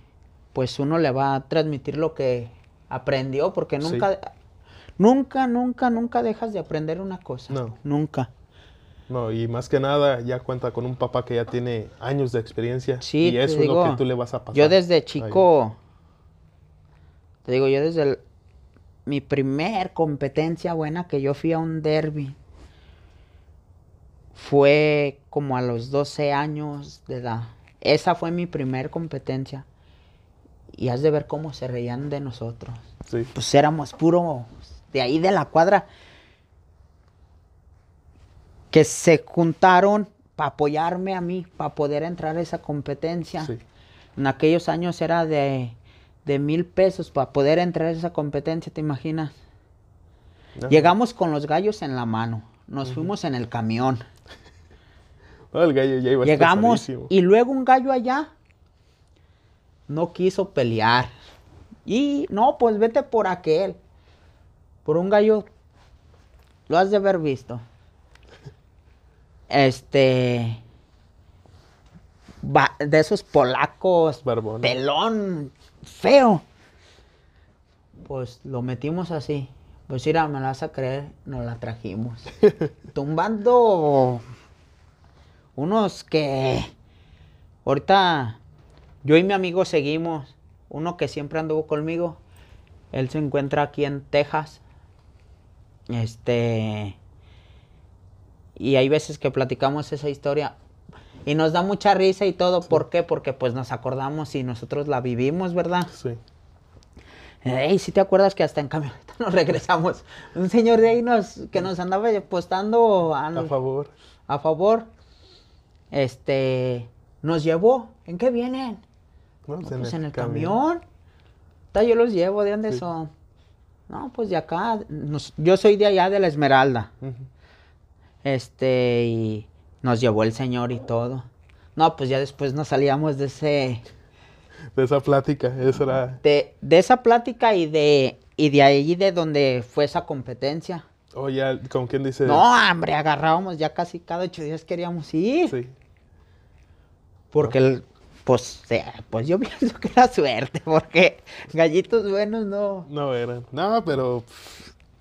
Speaker 2: pues uno le va a transmitir lo que aprendió porque nunca nunca nunca nunca dejas de aprender una cosa. No. Nunca.
Speaker 1: No, y más que nada ya cuenta con un papá que ya tiene años de experiencia sí, y eso es lo que tú le vas a pasar.
Speaker 2: Yo desde chico te digo, yo desde mi primer competencia buena que yo fui a un derby fue como a los 12 años de edad. Esa fue mi primer competencia. Y has de ver cómo se reían de nosotros. Sí. Pues éramos puro de ahí de la cuadra que se juntaron para apoyarme a mí, para poder entrar a esa competencia. Sí. En aquellos años era de de mil pesos para poder entrar a esa competencia, ¿te imaginas? Llegamos con los gallos en la mano, nos fuimos en el camión.
Speaker 1: El gallo ya iba
Speaker 2: Llegamos y luego un gallo allá no quiso pelear. Y no, pues vete por aquel. Por un gallo, lo has de haber visto. Este. de esos polacos. Pelón, feo. Pues lo metimos así. Pues mira, me la vas a creer, nos la trajimos. Tumbando unos que ahorita yo y mi amigo seguimos. Uno que siempre anduvo conmigo. Él se encuentra aquí en Texas. Este. Y hay veces que platicamos esa historia. Y nos da mucha risa y todo. ¿Por qué? Porque pues nos acordamos y nosotros la vivimos, ¿verdad? Sí. Ey, si te acuerdas que hasta en camioneta nos regresamos. Un señor de ahí nos, que nos andaba apostando a
Speaker 1: favor.
Speaker 2: A favor. Este, nos llevó. ¿En qué vienen? No, pues, pues en, el, camión. yo los llevo. ¿De dónde son? No, pues de acá. yo soy de allá de la Esmeralda. Este, y nos llevó el Señor y todo. No, pues ya después nos salíamos de ese...
Speaker 1: De esa plática, eso era...
Speaker 2: De, esa plática y de, y de ahí de donde fue esa competencia.
Speaker 1: Oh, ya, ¿con quién dice?
Speaker 2: No, hombre, agarrábamos ya casi cada ocho días queríamos ir. Sí. Porque, el, pues, pues yo pienso que era suerte, porque gallitos buenos no...
Speaker 1: No eran. No, pero...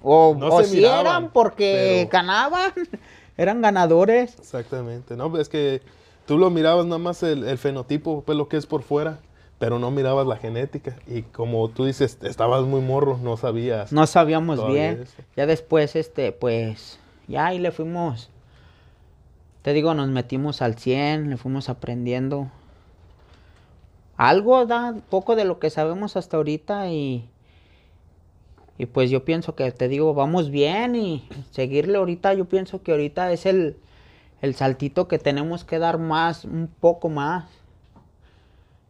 Speaker 2: O, no si eran porque ganaban eran ganadores.
Speaker 1: Exactamente, no, es que tú lo mirabas nada más el, fenotipo, pues lo que es por fuera, pero no mirabas la genética. Y como tú dices, estabas muy morro, no sabías.
Speaker 2: No sabíamos bien. Ya después, este, pues, ya ahí le fuimos, te digo, nos metimos al 100, le fuimos aprendiendo. Algo da, poco de lo que sabemos hasta ahorita y y pues yo pienso que te digo, vamos bien y seguirle ahorita, yo pienso que ahorita es el, saltito que tenemos que dar más, un poco más.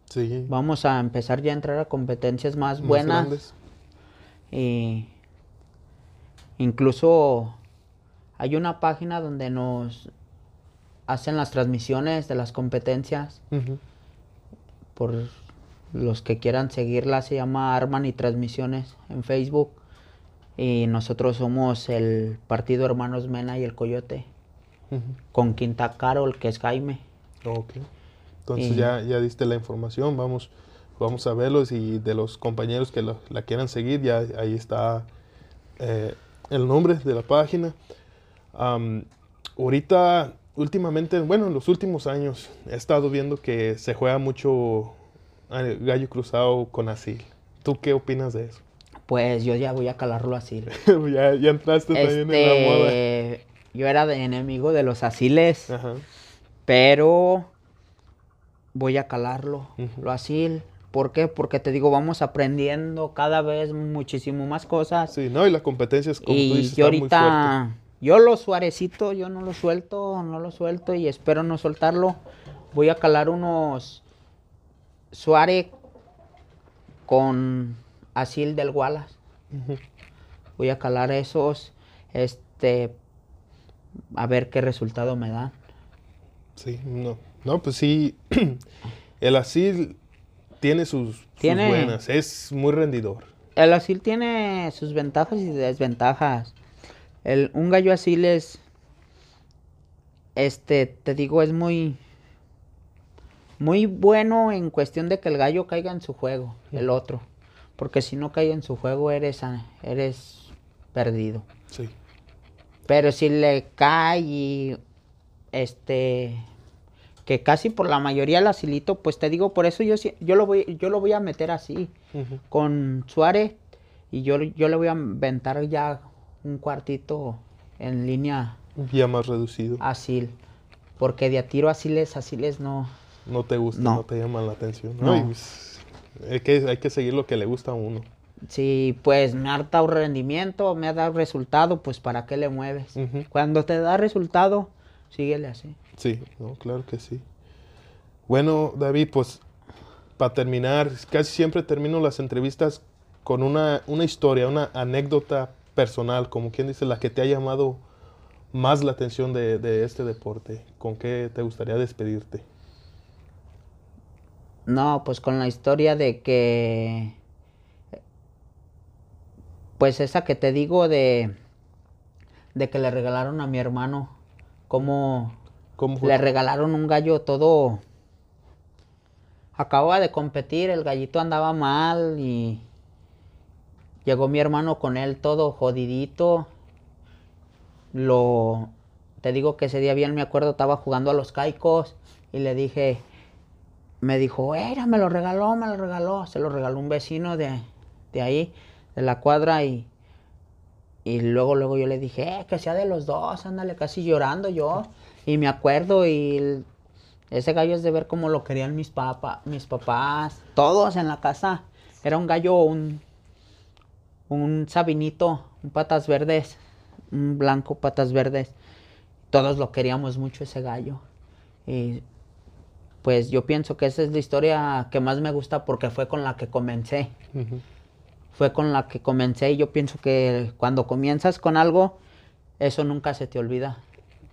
Speaker 2: Sí. Vamos a empezar ya a entrar a competencias más, buenas. Y incluso hay una página donde nos hacen las transmisiones de las competencias. Por los que quieran seguirla se llama Arman y Transmisiones en Facebook. Y nosotros somos el partido Hermanos Mena y el Coyote. Con Quinta Carol, que es Jaime.
Speaker 1: Ok. Entonces ya, ya diste la información, vamos, vamos a verlos y de los compañeros que la quieran seguir, ya ahí está eh, el nombre de la página. ahorita, últimamente, bueno, en los últimos años he estado viendo que se juega mucho gallo cruzado con asil. ¿Tú qué opinas de eso?
Speaker 2: Pues yo ya voy a calarlo así.
Speaker 1: ya, ya, entraste también en la este, moda.
Speaker 2: Yo era de enemigo de los asiles. Pero voy a calarlo, lo asil. ¿Por qué? Porque te digo, vamos aprendiendo cada vez muchísimo más cosas.
Speaker 1: Sí, ¿no? Y la competencia es como
Speaker 2: y
Speaker 1: tú dices,
Speaker 2: yo ahorita, yo lo suarecito, yo no lo suelto, no lo suelto y espero no soltarlo. Voy a calar unos Suárez con Asil del Wallace. Voy a calar esos, este, a ver qué resultado me da.
Speaker 1: Sí, no. No, pues sí, el asil tiene sus, sus
Speaker 2: Tiene-
Speaker 1: buenas, es muy rendidor.
Speaker 2: El asil tiene sus ventajas y desventajas. El, un gallo asil es, este, te digo, es muy, muy bueno en cuestión de que el gallo caiga en su juego, el otro. Porque si no cae en su juego, eres, a- eres perdido.
Speaker 1: Sí.
Speaker 2: Pero si le cae y este que casi por la mayoría el asilito, pues te digo, por eso yo sí- yo lo voy yo lo voy a meter así con Suárez y yo yo le voy a inventar ya un cuartito en línea
Speaker 1: Ya más reducido.
Speaker 2: asil, porque de a tiro asiles asiles no.
Speaker 1: No te gusta, no,
Speaker 2: No.
Speaker 1: te llama la atención.
Speaker 2: No.
Speaker 1: Ay, pues, hay, que, hay que seguir lo que le gusta a uno.
Speaker 2: Si pues me ha dado rendimiento, me ha dado resultado, pues para qué le mueves. Cuando te da resultado, síguele así.
Speaker 1: Sí, no, claro que sí. Bueno, David, pues para terminar, casi siempre termino las entrevistas con una, una historia, una anécdota personal, como quien dice, la que te ha llamado más la atención de, de este deporte. ¿Con qué te gustaría despedirte?
Speaker 2: No, pues con la historia de que. Pues esa que te digo de. De que le regalaron a mi hermano. Como. Le regalaron un gallo todo. Acababa de competir, el gallito andaba mal y. Llegó mi hermano con él todo jodidito. Lo. Te digo que ese día bien me acuerdo, estaba jugando a los caicos y le dije, me dijo, era, me lo regaló, me lo regaló. Se lo regaló un vecino de, de ahí, de la cuadra, y, y luego, luego yo le dije, eh, que sea de los dos, ándale, casi llorando yo. Y me acuerdo, y el- ese gallo es de ver cómo lo querían mis, papa, mis papás, todos en la casa. Era un gallo, un, un sabinito, un patas verdes, un blanco patas verdes. Todos lo queríamos mucho ese gallo. Y pues yo pienso que esa es la historia que más me gusta porque fue con la que comencé. Fue con la que comencé y yo pienso que cuando comienzas con algo, eso nunca se te olvida.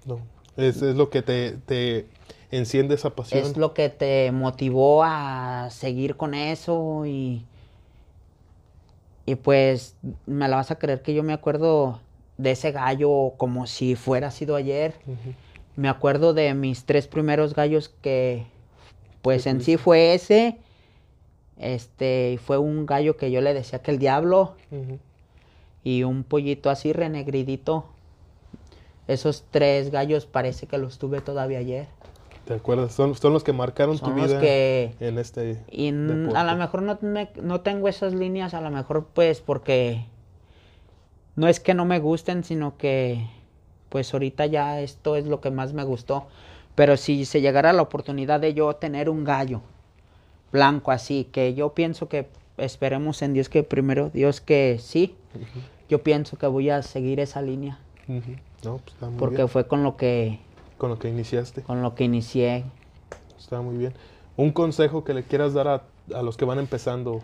Speaker 1: No. Es, es lo que te, te enciende esa pasión.
Speaker 2: Es lo que te motivó a seguir con eso y, y pues me la vas a creer que yo me acuerdo de ese gallo como si fuera sido ayer. Me acuerdo de mis tres primeros gallos que, pues
Speaker 1: ¿Qué
Speaker 2: en sí fue ese. Este, fue un gallo que yo le decía que el diablo y un pollito así renegridito. Esos tres gallos parece que los tuve todavía ayer.
Speaker 1: ¿Te acuerdas? Son, son los que marcaron tu
Speaker 2: Son los
Speaker 1: vida
Speaker 2: que
Speaker 1: en este
Speaker 2: y a lo mejor no, me- no tengo esas líneas, a lo mejor pues porque no es que no me gusten, sino que pues ahorita ya esto es lo que más me gustó. Pero si se llegara la oportunidad de yo tener un gallo blanco así, que yo pienso que esperemos en Dios que primero, Dios que sí, yo pienso que voy a seguir esa línea,
Speaker 1: Ujú. No, pues está muy
Speaker 2: porque
Speaker 1: bien.
Speaker 2: fue con lo que
Speaker 1: Con lo que iniciaste.
Speaker 2: con lo que inicié.
Speaker 1: Está muy bien. Un consejo que le quieras dar a, a los que van empezando.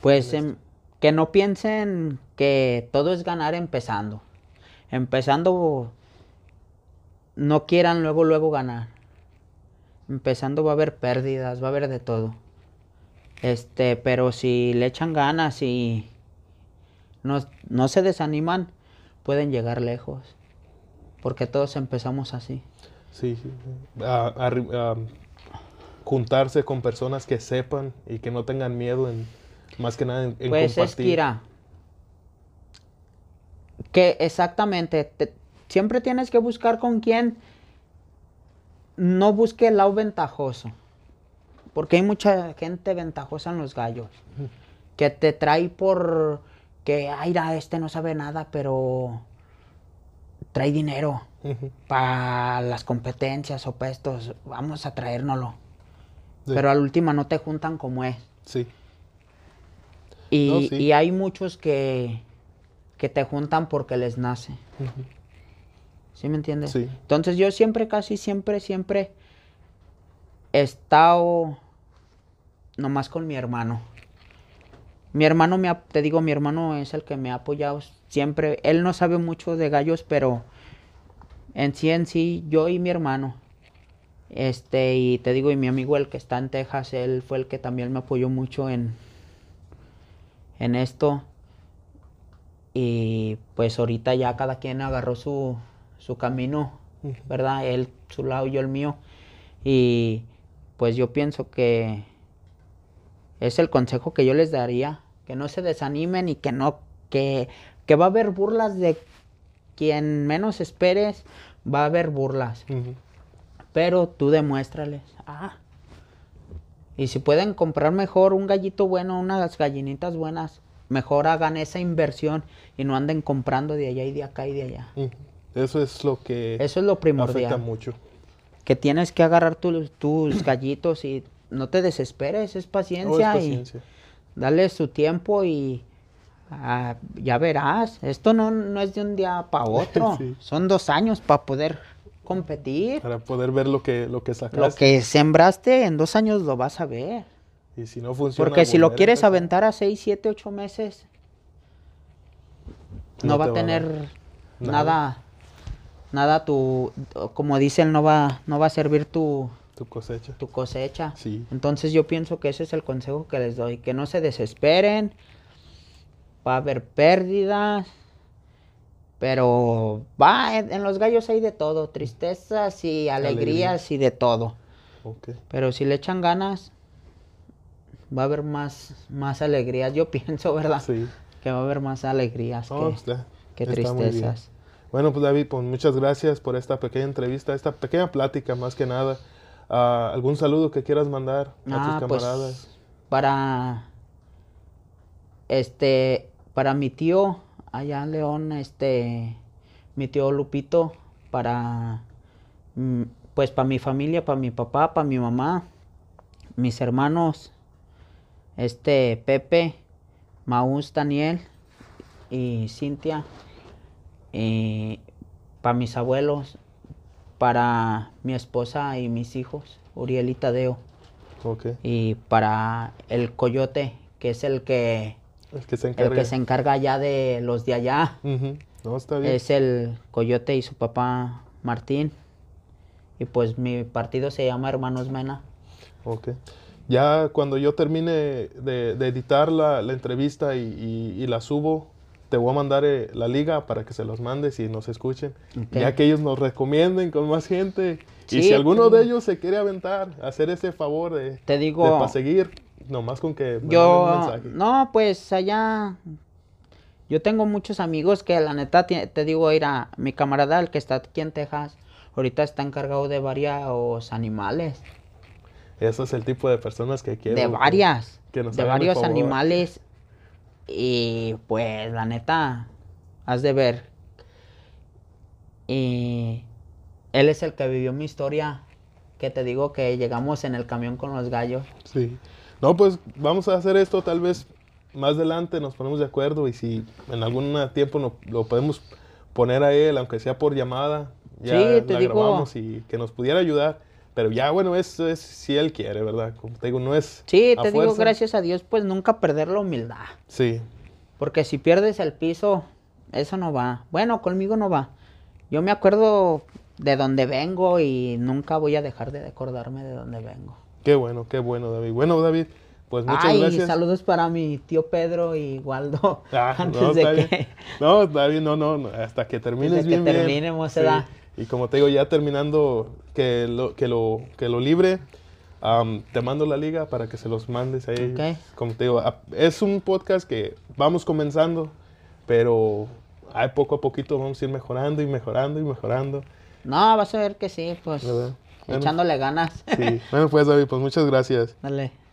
Speaker 2: Pues em, que no piensen que todo es ganar empezando. Empezando, no quieran luego, luego ganar. Empezando va a haber pérdidas, va a haber de todo. Este, pero si le echan ganas y no, no se desaniman, pueden llegar lejos. Porque todos empezamos así.
Speaker 1: Sí. A- juntarse con personas que sepan y que no tengan miedo en, más que nada en, en
Speaker 2: Pues es. Kira. Que exactamente, te- siempre tienes que buscar con quién no busque el lado ventajoso. Porque hay mucha gente ventajosa en los gallos. Que te trae por que, ay, este no sabe nada, pero trae dinero para las competencias o puestos. Vamos a traérnoslo.
Speaker 1: Sí.
Speaker 2: Pero al último no te juntan como es.
Speaker 1: Sí,
Speaker 2: Y,
Speaker 1: No, sí.
Speaker 2: y hay muchos que, que te juntan porque les nace. ¿Sí me entiendes?
Speaker 1: Sí.
Speaker 2: Entonces yo siempre, casi siempre, siempre he estado nomás con mi hermano. Mi hermano, me te digo, mi hermano es el que me ha apoyado siempre. Él no sabe mucho de gallos, pero en sí, en sí, yo y mi hermano. Este, y te digo, y mi amigo, el que está en Texas, él fue el que también me apoyó mucho en, en esto. Y pues ahorita ya cada quien agarró su, su camino, ¿verdad? Él su lado, yo el mío. Y pues yo pienso que es el consejo que yo les daría, que no se desanimen y que no, que, que va a haber burlas de quien menos esperes, va a haber burlas. Pero tú demuéstrales, ah, y si pueden comprar mejor un gallito bueno, unas gallinitas buenas, mejor hagan esa inversión y no anden comprando de allá y de acá y de allá.
Speaker 1: Eso es lo que
Speaker 2: Eso es lo primordial.
Speaker 1: afecta mucho.
Speaker 2: Que tienes que agarrar tus gallitos y no te desesperes, es paciencia, y dale su tiempo y ah, ya verás. Esto no, no es de un día para otro, son dos años para poder competir.
Speaker 1: Para poder ver lo que, lo que sacaste.
Speaker 2: Lo que sembraste en dos años lo vas a ver.
Speaker 1: Y si no funciona.
Speaker 2: Porque si lo quieres aventar a seis, siete, ocho meses, no, va a tener nada. nada, tu, como dicen, no va, no va a servir tu,
Speaker 1: tu cosecha.
Speaker 2: Tu cosecha. Sí. Entonces yo pienso que ese es el consejo que les doy, que no se desesperen, va a haber pérdidas, pero va, en, los gallos hay de todo, tristezas y alegrías y de todo. Pero si le echan ganas, va a haber más, más alegrías. Yo pienso, ¿verdad? Sí. Que va a haber más alegrías que, tristezas.
Speaker 1: Bueno, pues David, pues muchas gracias por esta pequeña entrevista, esta pequeña plática más que nada. Ah, ¿Algún saludo que quieras mandar a tus pues, camaradas?
Speaker 2: para este, para mi tío allá en León, este, mi tío Lupito, para, mm, pues para mi familia, para mi papá, para mi mamá, mis hermanos, este, Pepe, Maús, Daniel y Cintia, y para mis abuelos, para mi esposa y mis hijos, Uriel y Tadeo. Y para el coyote, que es el que
Speaker 1: el que se encarga.
Speaker 2: El que se encarga ya de los de allá.
Speaker 1: No, está bien.
Speaker 2: Es el Coyote y su papá Martín. Y pues mi partido se llama Hermanos Mena.
Speaker 1: Ok. Ya cuando yo termine de, editar la, entrevista y, la subo, te voy a mandar eh, la liga para que se los mandes y nos escuchen. Ya que ellos nos recomienden con más gente. y si alguno de ellos se quiere aventar, hacer ese favor de,
Speaker 2: te digo,
Speaker 1: para seguir, Nomás con que
Speaker 2: yo, no, pues allá, yo tengo muchos amigos que la neta, te digo, a mi camarada, el que está aquí en Texas, ahorita está encargado de varios animales.
Speaker 1: Eso es el tipo de personas que quiero.
Speaker 2: De varias. de varios animales. Y pues la neta, has de ver. Y él es el que vivió mi historia. Que te digo que llegamos en el camión con los gallos.
Speaker 1: Sí. No, pues vamos a hacer esto tal vez más adelante, nos ponemos de acuerdo y si en algún tiempo no, lo podemos poner a él, aunque sea por llamada, ya
Speaker 2: sí, te digo... grabamos
Speaker 1: y que nos pudiera ayudar. Pero ya, bueno, eso es si él quiere, ¿verdad? Como te digo, no es.
Speaker 2: Sí, te digo, gracias a Dios, pues nunca perder la humildad.
Speaker 1: Sí.
Speaker 2: Porque si pierdes el piso, eso no va. Bueno, conmigo no va. Yo me acuerdo de dónde vengo y nunca voy a dejar de acordarme de dónde vengo.
Speaker 1: Qué bueno, qué bueno, David. Bueno, David, pues muchas
Speaker 2: Ay,
Speaker 1: gracias.
Speaker 2: saludos para mi tío Pedro y Waldo.
Speaker 1: Ah, antes no, de que... No, David, no, no, hasta que termines bien,
Speaker 2: que terminemos, sí.
Speaker 1: Y como te digo, ya terminando que lo, que lo, que lo libre, te mando la liga para que se los mandes ahí. Okay. Como te digo, es un podcast que vamos comenzando, pero hay poco a poquito vamos a ir mejorando y mejorando y mejorando.
Speaker 2: No, vas a ver que sí, pues echándole ganas.
Speaker 1: Sí, bueno pues David, pues muchas gracias.
Speaker 2: Dale.